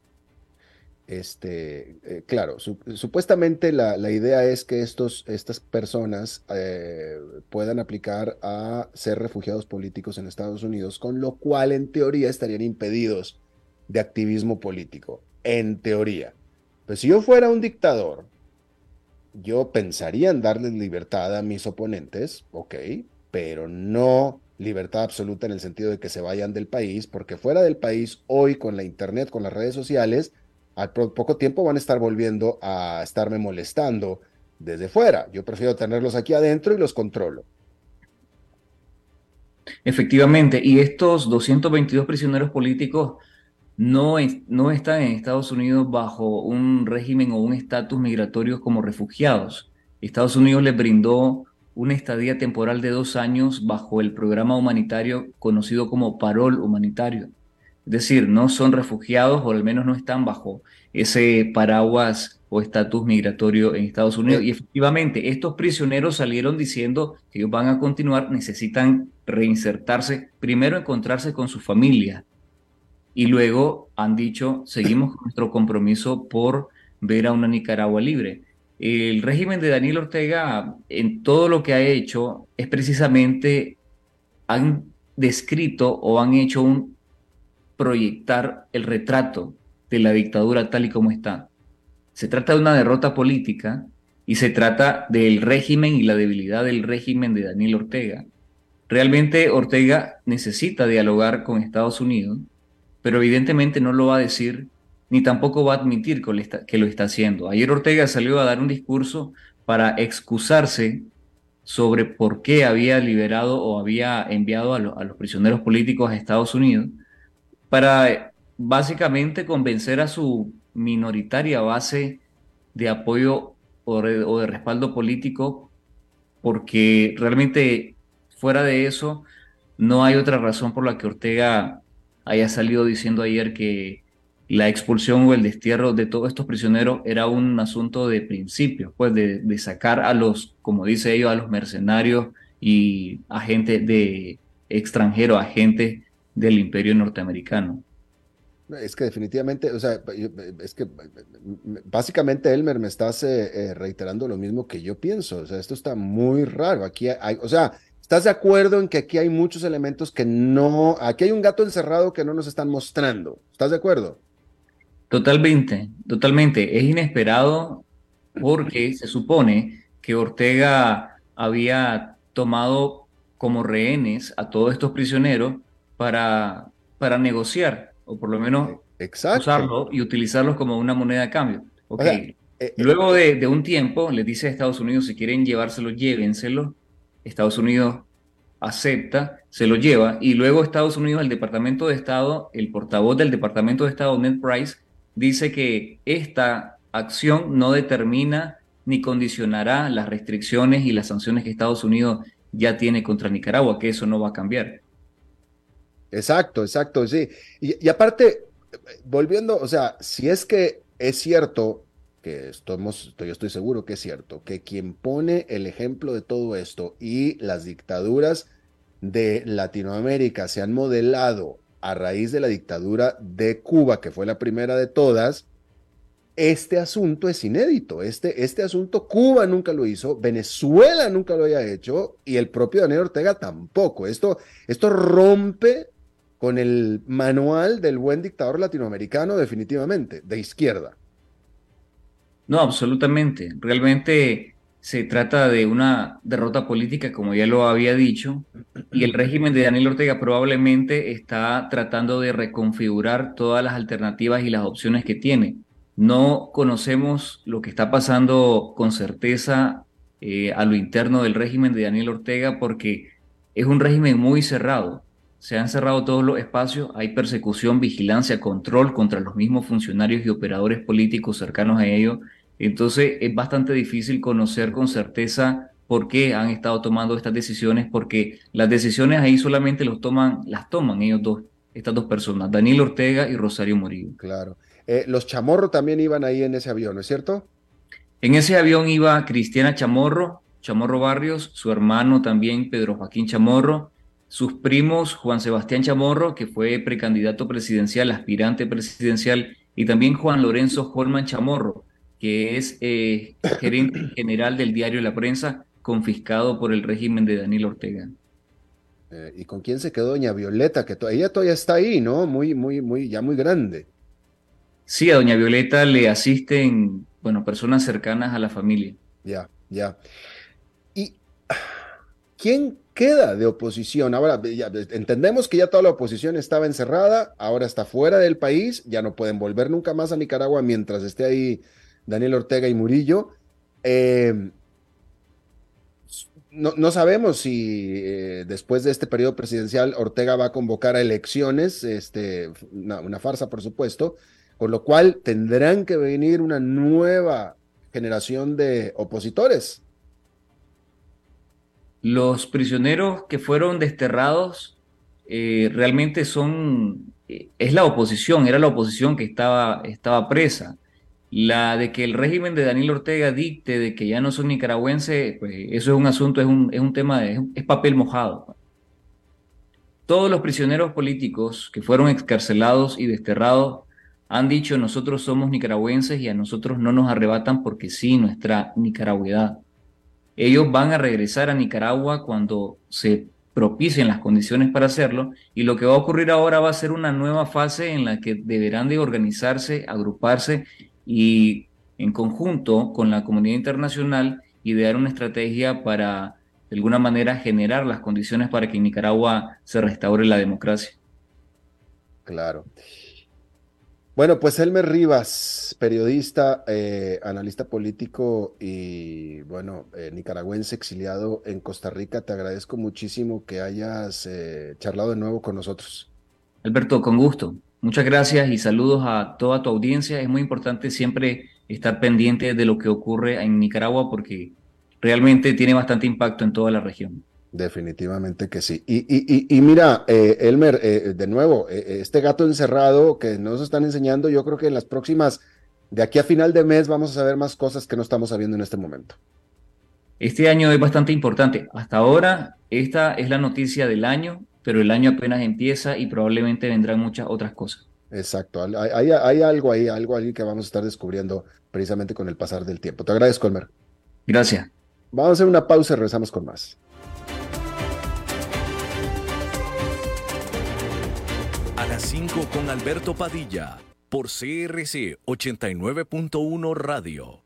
este, eh, claro, supuestamente la, idea es que estos, estas personas eh, puedan aplicar a ser refugiados políticos en Estados Unidos, con lo cual en teoría estarían impedidos de activismo político, en teoría. Pues si yo fuera un dictador, yo pensaría en darles libertad a mis oponentes, ok, pero no libertad absoluta en el sentido de que se vayan del país, porque fuera del país, hoy con la internet, con las redes sociales, al poco tiempo van a estar volviendo a estarme molestando desde fuera. Yo prefiero tenerlos aquí adentro y los controlo. Efectivamente, y estos 222 prisioneros políticos no, no están en Estados Unidos bajo un régimen o un estatus migratorio como refugiados. Estados Unidos les brindó una estadía temporal de dos años bajo el programa humanitario conocido como parol humanitario. Es decir, no son refugiados o al menos no están bajo ese paraguas o estatus migratorio en Estados Unidos. Y efectivamente, estos prisioneros salieron diciendo que ellos van a continuar, necesitan reinsertarse, primero encontrarse con su familia, y luego han dicho, seguimos con nuestro compromiso por ver a una Nicaragua libre. El régimen de Daniel Ortega, en todo lo que ha hecho, es precisamente, han descrito o han hecho un proyectar el retrato de la dictadura tal y como está. Se trata de una derrota política y se trata del régimen y la debilidad del régimen de Daniel Ortega. Realmente Ortega necesita dialogar con Estados Unidos pero evidentemente no lo va a decir ni tampoco va a admitir que lo está haciendo. Ayer Ortega salió a dar un discurso para excusarse sobre por qué había liberado o había enviado a, los prisioneros políticos a Estados Unidos para básicamente convencer a su minoritaria base de apoyo o de respaldo político, porque realmente fuera de eso no hay otra razón por la que Ortega haya salido diciendo ayer que la expulsión o el destierro de todos estos prisioneros era un asunto de principio, pues de, sacar a los, como dice ellos, a los mercenarios y agentes de extranjeros, agentes del imperio norteamericano. Es que definitivamente, o sea, es que básicamente Elmer me estás eh, eh, reiterando lo mismo que yo pienso, o sea, esto está muy raro, aquí hay, o sea, ¿Estás de acuerdo en que aquí hay muchos elementos que no, aquí hay un gato encerrado que no nos están mostrando? ¿Estás de acuerdo? Totalmente, totalmente. Es inesperado porque se supone que Ortega había tomado como rehenes a todos estos prisioneros para, para negociar, o por lo menos usarlos y utilizarlos como una moneda de cambio. Okay. Eh, eh, Luego de, de, un tiempo, le dice a Estados Unidos, si quieren llevárselos, llévenselos Estados Unidos acepta, se lo lleva y luego Estados Unidos, el Departamento de Estado, el portavoz del Departamento de Estado, Ned Price, dice que esta acción no determina ni condicionará las restricciones y las sanciones que Estados Unidos ya tiene contra Nicaragua, que eso no va a cambiar. Exacto, exacto, sí. Y, aparte, volviendo, o sea, si es que es cierto, que yo estoy seguro que es cierto, que quien pone el ejemplo de todo esto y las dictaduras de Latinoamérica se han modelado a raíz de la dictadura de Cuba, que fue la primera de todas, este asunto es inédito. Este, este asunto Cuba nunca lo hizo, Venezuela nunca lo había hecho y el propio Daniel Ortega tampoco. Esto, esto rompe con el manual del buen dictador latinoamericano definitivamente, de izquierda. No, absolutamente. Realmente se trata de una derrota política, como ya lo había dicho, y el régimen de Daniel Ortega probablemente está tratando de reconfigurar todas las alternativas y las opciones que tiene. No conocemos lo que está pasando con certeza eh, a lo interno del régimen de Daniel Ortega porque es un régimen muy cerrado. Se han cerrado todos los espacios, hay persecución, vigilancia, control contra los mismos funcionarios y operadores políticos cercanos a ellos. Entonces es bastante difícil conocer con certeza por qué han estado tomando estas decisiones, porque las decisiones ahí solamente los toman, las toman ellos dos, estas dos personas, Daniel Ortega y Rosario Murillo. Claro. Eh, los Chamorro también iban ahí en ese avión, ¿no es cierto? En ese avión iba Cristiana Chamorro, Chamorro Barrios, su hermano también Pedro Joaquín Chamorro, sus primos Juan Sebastián Chamorro, que fue precandidato presidencial, aspirante presidencial, y también Juan Lorenzo Holman Chamorro, que es eh, gerente general del diario La Prensa, confiscado por el régimen de Daniel Ortega. Eh, ¿Y con quién se quedó doña Violeta? Que ella todavía está ahí, ¿no? Muy, muy, muy, ya muy grande. Sí, a doña Violeta le asisten, bueno, personas cercanas a la familia. Ya, ya. ¿Y quién queda de oposición? Ahora, entendemos que ya toda la oposición estaba encerrada, ahora está fuera del país, ya no pueden volver nunca más a Nicaragua mientras esté ahí Daniel Ortega y Murillo. Eh, no, sabemos si eh, después de este periodo presidencial Ortega va a convocar a elecciones, este, una farsa por supuesto, con lo cual tendrán que venir una nueva generación de opositores. Los prisioneros que fueron desterrados eh, realmente son, es la oposición, era la oposición que estaba, estaba presa. La de que el régimen de Daniel Ortega dicte de que ya no son nicaragüenses, pues eso es un asunto, es un, es un tema, de, es papel mojado. Todos los prisioneros políticos que fueron excarcelados y desterrados han dicho nosotros somos nicaragüenses y a nosotros no nos arrebatan porque sí, nuestra nicaragüedad. Ellos van a regresar a Nicaragua cuando se propicien las condiciones para hacerlo y lo que va a ocurrir ahora va a ser una nueva fase en la que deberán de organizarse, agruparse y en conjunto con la comunidad internacional idear una estrategia para de alguna manera generar las condiciones para que en Nicaragua se restaure la democracia. Claro. Bueno, pues Elmer Rivas, periodista, eh, analista político y, bueno, eh, nicaragüense exiliado en Costa Rica, te agradezco muchísimo que hayas eh, charlado de nuevo con nosotros. Alberto, con gusto. Muchas gracias y saludos a toda tu audiencia. Es muy importante siempre estar pendiente de lo que ocurre en Nicaragua porque realmente tiene bastante impacto en toda la región. Definitivamente que sí. Y, mira, eh, Elmer, eh, de nuevo, eh, este gato encerrado que nos están enseñando, yo creo que en las próximas, de aquí a final de mes, vamos a saber más cosas que no estamos sabiendo en este momento. Este año es bastante importante. Hasta ahora, esta es la noticia del año, pero el año apenas empieza y probablemente vendrán muchas otras cosas. Exacto, hay, hay algo ahí, algo ahí que vamos a estar descubriendo precisamente con el pasar del tiempo. Te agradezco, Elmer. Gracias. Vamos a hacer una pausa y regresamos con más. A las 5 con Alberto Padilla por CRC 89.1 Radio.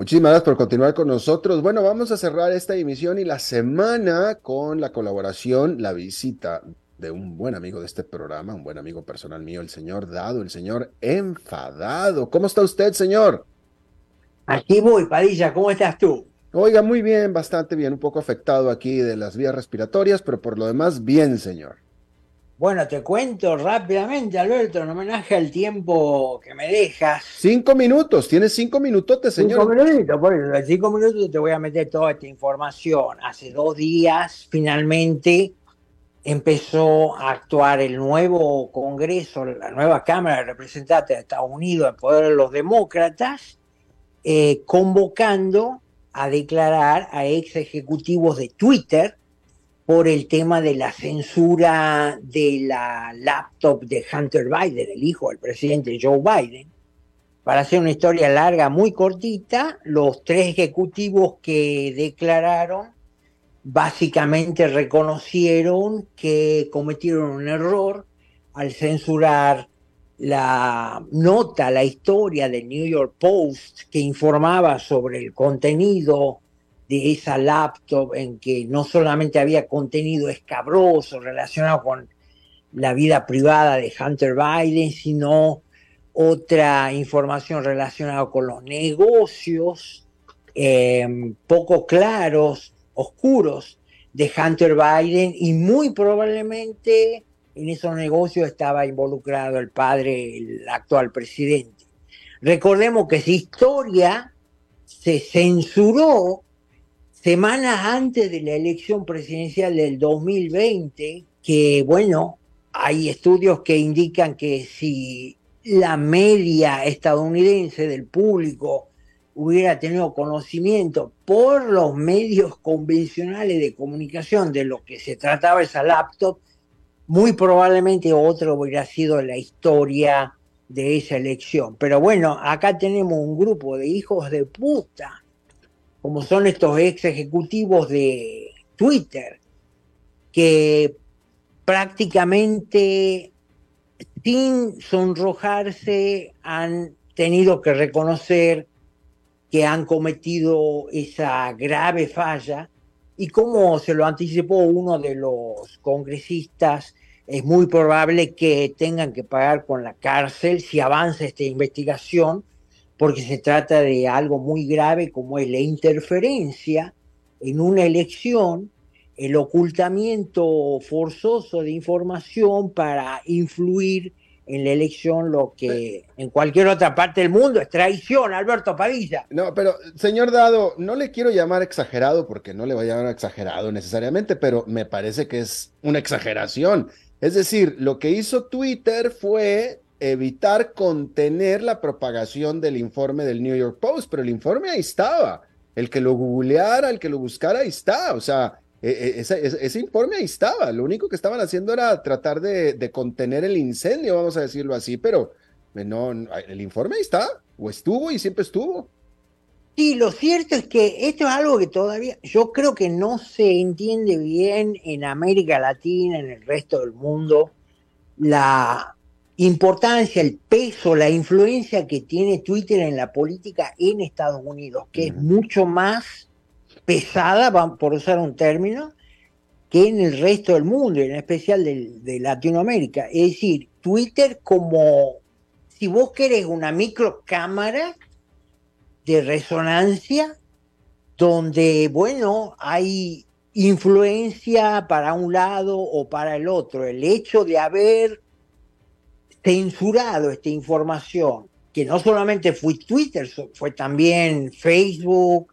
Muchísimas gracias por continuar con nosotros. Bueno, vamos a cerrar esta emisión y la semana con la colaboración, la visita de un buen amigo de este programa, un buen amigo personal mío, el señor Dado, el señor Enfadado. ¿Cómo está usted, señor? Aquí voy, Padilla, ¿cómo estás tú? Oiga, muy bien, bastante bien, un poco afectado aquí de las vías respiratorias, pero por lo demás, bien, señor. Bueno, te cuento rápidamente, Alberto, en homenaje al tiempo que me dejas. Cinco minutos, tienes cinco minutos, señor. Cinco minutitos, por eso, en cinco minutos te voy a meter toda esta información. Hace dos días, finalmente, empezó a actuar el nuevo Congreso, la nueva Cámara de Representantes de Estados Unidos en poder de los demócratas, eh, convocando a declarar a ex ejecutivos de Twitter por el tema de la censura de la laptop de Hunter Biden, el hijo del presidente Joe Biden. Para hacer una historia larga, muy cortita, los tres ejecutivos que declararon básicamente reconocieron que cometieron un error al censurar la nota, la historia del New York Post que informaba sobre el contenido de esa laptop en que no solamente había contenido escabroso relacionado con la vida privada de Hunter Biden, sino otra información relacionada con los negocios em, poco claros, oscuros de Hunter Biden y muy probablemente en esos negocios estaba involucrado el padre, el actual presidente. Recordemos que esa historia se censuró semanas antes de la elección presidencial del 2020, que bueno, hay estudios que indican que si la media estadounidense del público hubiera tenido conocimiento por los medios convencionales de comunicación de lo que se trataba esa laptop, muy probablemente otro hubiera sido la historia de esa elección. Pero bueno, acá tenemos un grupo de hijos de puta como son estos ex ejecutivos de Twitter, que prácticamente sin sonrojarse han tenido que reconocer que han cometido esa grave falla. Y como se lo anticipó uno de los congresistas, es muy probable que tengan que pagar con la cárcel si avanza esta investigación porque se trata de algo muy grave como es la interferencia en una elección, el ocultamiento forzoso de información para influir en la elección, lo que en cualquier otra parte del mundo es traición, Alberto Padilla. No, pero señor Dado, no le quiero llamar exagerado porque no le voy a llamar exagerado necesariamente, pero me parece que es una exageración. Es decir, lo que hizo Twitter fue evitar contener la propagación del informe del New York Post, pero el informe ahí estaba. El que lo googleara, el que lo buscara, ahí está. O sea, e, e, ese, informe ahí estaba. Lo único que estaban haciendo era tratar de, contener el incendio, vamos a decirlo así, pero eh, no, el informe ahí está, o estuvo y siempre estuvo. Sí, lo cierto es que esto es algo que todavía yo creo que no se entiende bien en América Latina, en el resto del mundo, la importancia, el peso, la influencia que tiene Twitter en la política en Estados Unidos, que es mucho más pesada, por usar un término, que en el resto del mundo, en especial de, Latinoamérica. Es decir, Twitter como, si vos querés una microcámara de resonancia, donde, bueno, hay influencia para un lado o para el otro. El hecho de haber censurado esta información, que no solamente fue Twitter, fue también Facebook,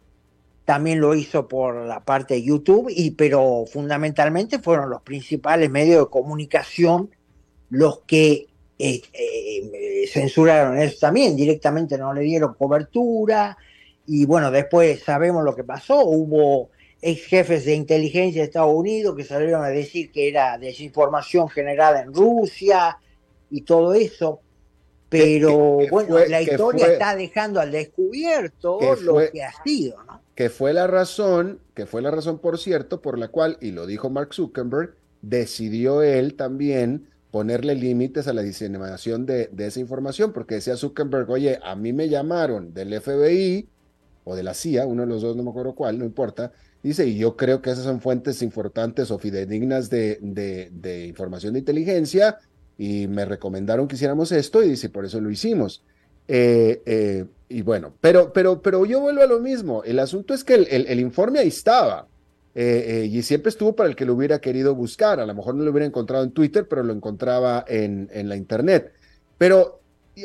también lo hizo por la parte de YouTube, y, pero fundamentalmente fueron los principales medios de comunicación los que eh, eh, censuraron eso también, directamente no le dieron cobertura, y bueno, después sabemos lo que pasó, hubo ex jefes de inteligencia de Estados Unidos que salieron a decir que era desinformación generada en Rusia y todo eso. Pero bueno, la historia está dejando al descubierto lo que ha sido, ¿no? Que fue la razón, que fue la razón, por cierto, por la cual, y lo dijo Mark Zuckerberg, decidió él también ponerle límites a la diseminación de, de esa información, porque decía Zuckerberg, oye, a mí me llamaron del FBI o de la CIA, uno de los dos, no me acuerdo cuál, no importa, dice, y yo creo que esas son fuentes importantes o fidedignas de, de, de información de inteligencia, y me recomendaron que hiciéramos esto y dice, por eso lo hicimos. Eh, eh, y bueno, pero, pero, pero yo vuelvo a lo mismo. El asunto es que el, el, informe ahí estaba eh, y siempre estuvo para el que lo hubiera querido buscar. A lo mejor no lo hubiera encontrado en Twitter, pero lo encontraba en, en la Internet. Pero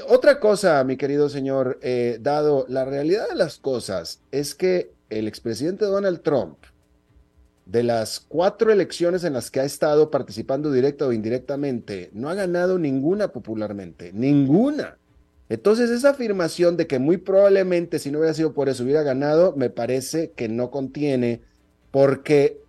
otra cosa, mi querido señor Dado, la realidad de las cosas es que el expresidente Donald Trump de las cuatro elecciones en las que ha estado participando directa o indirectamente, no ha ganado ninguna popularmente, ninguna. Entonces esa afirmación de que muy probablemente si no hubiera sido por eso hubiera ganado, me parece que no contiene, porque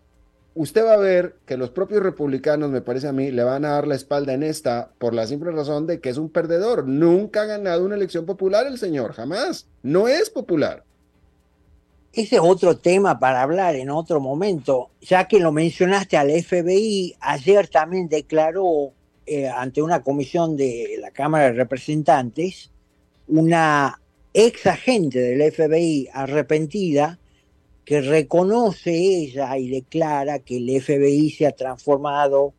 usted va a ver que los propios republicanos, me parece a mí, le van a dar la espalda en esta por la simple razón de que es un perdedor. Nunca ha ganado una elección popular el señor, jamás. No es popular. Ese es otro tema para hablar en otro momento, ya que lo mencionaste al FBI, ayer también declaró eh, ante una comisión de la Cámara de Representantes una ex agente del FBI arrepentida que reconoce ella y declara que el FBI se ha transformado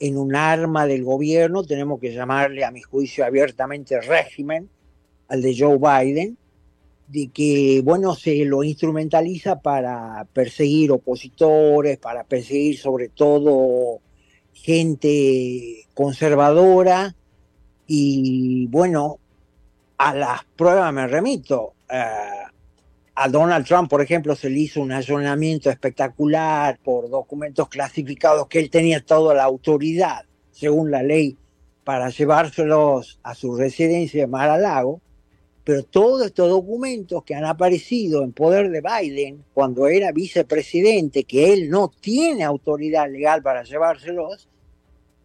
en un arma del gobierno, tenemos que llamarle a mi juicio abiertamente régimen, al de Joe Biden, de que, bueno, se lo instrumentaliza para perseguir opositores, para perseguir sobre todo gente conservadora y, bueno, a las pruebas me remito. Eh, a Donald Trump, por ejemplo, se le hizo un allanamiento espectacular por documentos clasificados que él tenía toda la autoridad, según la ley, para llevárselos a su residencia de Mar a Lago pero todos estos documentos que han aparecido en poder de Biden cuando era vicepresidente, que él no tiene autoridad legal para llevárselos,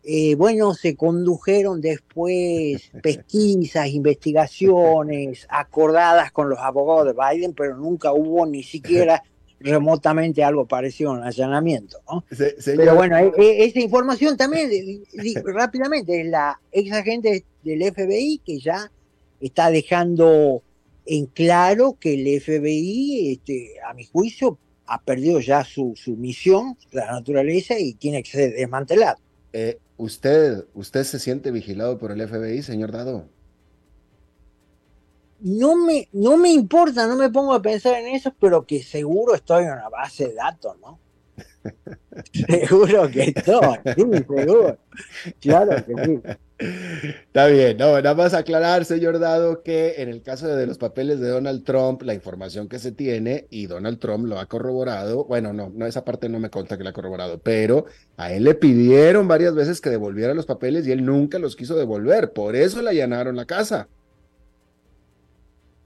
eh, bueno, se condujeron después pesquisas, investigaciones acordadas con los abogados de Biden, pero nunca hubo ni siquiera remotamente algo parecido a un allanamiento. ¿no? Pero bueno, e, e, esta información también, rápidamente, es la ex agente del FBI que ya está dejando en claro que el FBI, este, a mi juicio, ha perdido ya su, su misión, la naturaleza, y tiene que ser desmantelado. Eh, ¿usted, ¿Usted se siente vigilado por el FBI, señor Dado? No me, no me importa, no me pongo a pensar en eso, pero que seguro estoy en una base de datos, ¿no? seguro que estoy, sí, seguro. Claro que sí. Está bien, no, nada más aclarar, señor Dado, que en el caso de los papeles de Donald Trump, la información que se tiene, y Donald Trump lo ha corroborado, bueno, no, no, esa parte no me conta que lo ha corroborado, pero a él le pidieron varias veces que devolviera los papeles y él nunca los quiso devolver, por eso le allanaron la casa.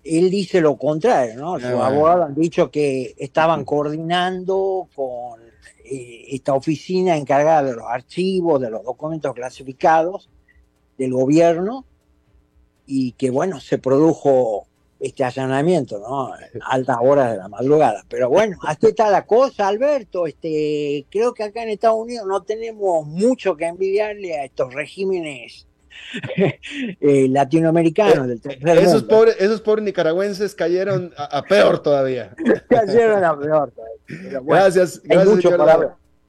Él dice lo contrario, ¿no? Sus ah, abogados han dicho que estaban coordinando con eh, esta oficina encargada de los archivos, de los documentos clasificados, del gobierno y que bueno, se produjo este allanamiento, ¿no? altas horas de la madrugada. Pero bueno, así está la cosa, Alberto. Este, creo que acá en Estados Unidos no tenemos mucho que envidiarle a estos regímenes eh, latinoamericanos del esos Pobres, esos pobres nicaragüenses cayeron a, peor todavía. cayeron a peor todavía. gracias, gracias mucho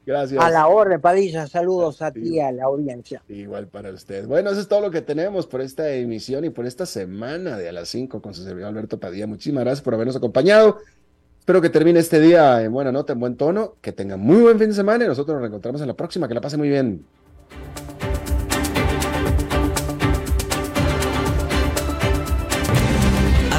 Gracias. A la orden, Padilla, saludos a ti, a la audiencia. Igual para usted. Bueno, eso es todo lo que tenemos por esta emisión y por esta semana de a las 5 con su servidor Alberto Padilla. Muchísimas gracias por habernos acompañado. Espero que termine este día en buena nota, en buen tono, que tenga muy buen fin de semana y nosotros nos reencontramos en la próxima. Que la pase muy bien.